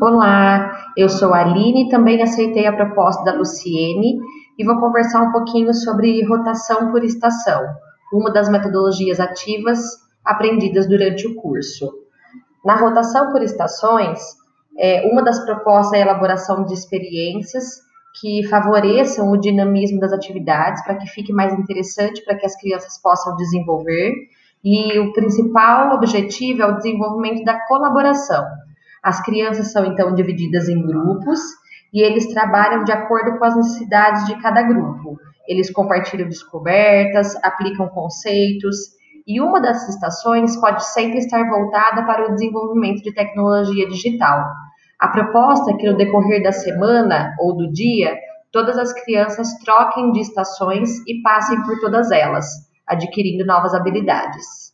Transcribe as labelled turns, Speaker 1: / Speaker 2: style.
Speaker 1: Olá, eu sou a Aline também aceitei a proposta da Luciene e vou conversar um pouquinho sobre rotação por estação, uma das metodologias ativas aprendidas durante o curso. Na rotação por estações, é, uma das propostas é a elaboração de experiências que favoreçam o dinamismo das atividades para que fique mais interessante para que as crianças possam desenvolver. E o principal objetivo é o desenvolvimento da colaboração. As crianças são então divididas em grupos e eles trabalham de acordo com as necessidades de cada grupo. Eles compartilham descobertas, aplicam conceitos, e uma dessas estações pode sempre estar voltada para o desenvolvimento de tecnologia digital. A proposta é que no decorrer da semana ou do dia, todas as crianças troquem de estações e passem por todas elas, adquirindo novas habilidades.